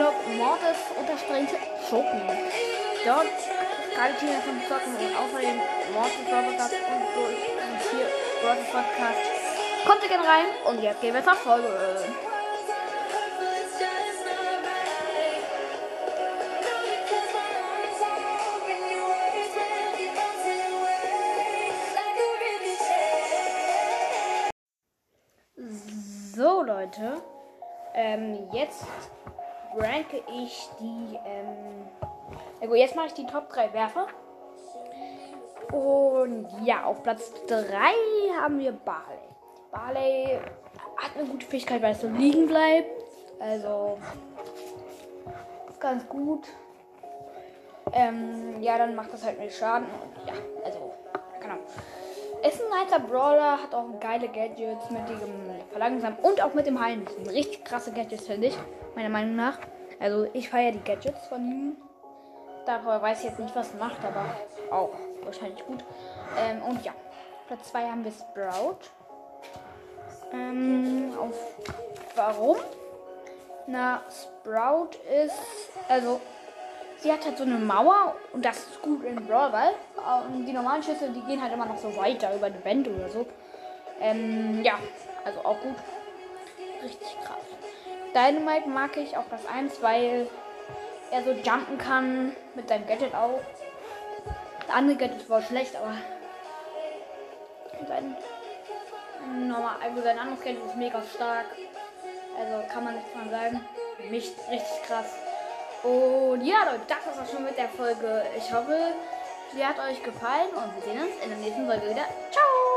Club Mortis unterstrich Schoken. Dort geile Team von Zocken und außerdem Mortis Podcast und so und hier Mortis Podcast. Kommt ihr gerne rein und jetzt gehen wir zur Folge. So Leute, ähm, jetzt ranke ich die, ähm, ja gut, jetzt mache ich die Top 3 Werfer. Und ja, auf Platz 3 haben wir Barley. Barley hat eine gute Fähigkeit, weil es so liegen bleibt. Also, ganz gut. Ähm, ja, dann macht das halt mehr Schaden. Und ja, also, genau. Ist ein nicer Brawler, hat auch geile Gadgets mit dem Verlangsamen und auch mit dem Heilen. Das sind richtig krasse Gadgets, finde ich, meiner Meinung nach. Also ich feiere die Gadgets von ihm. Darüber weiß ich jetzt nicht, was er macht, aber auch wahrscheinlich gut. Ähm, und ja, Platz 2 haben wir Sprout. Ähm, auf warum? Na, Sprout ist, also sie hat halt so eine Mauer und das ist gut in Brawl, weil ähm, die normalen Schüsse, die gehen halt immer noch so weiter über die Wände oder so. Ähm, ja, also auch gut. Richtig krass. Dynamite mag ich auf Platz 1, weil er so jumpen kann mit seinem Gadget auch. Das andere Gadget war schlecht, aber sein, normal, also sein anderes Gadget ist mega stark. Also kann man nichts von sagen. Nicht richtig krass. Und ja, Leute, das war's auch schon mit der Folge. Ich hoffe, sie hat euch gefallen und wir sehen uns in der nächsten Folge wieder. Ciao!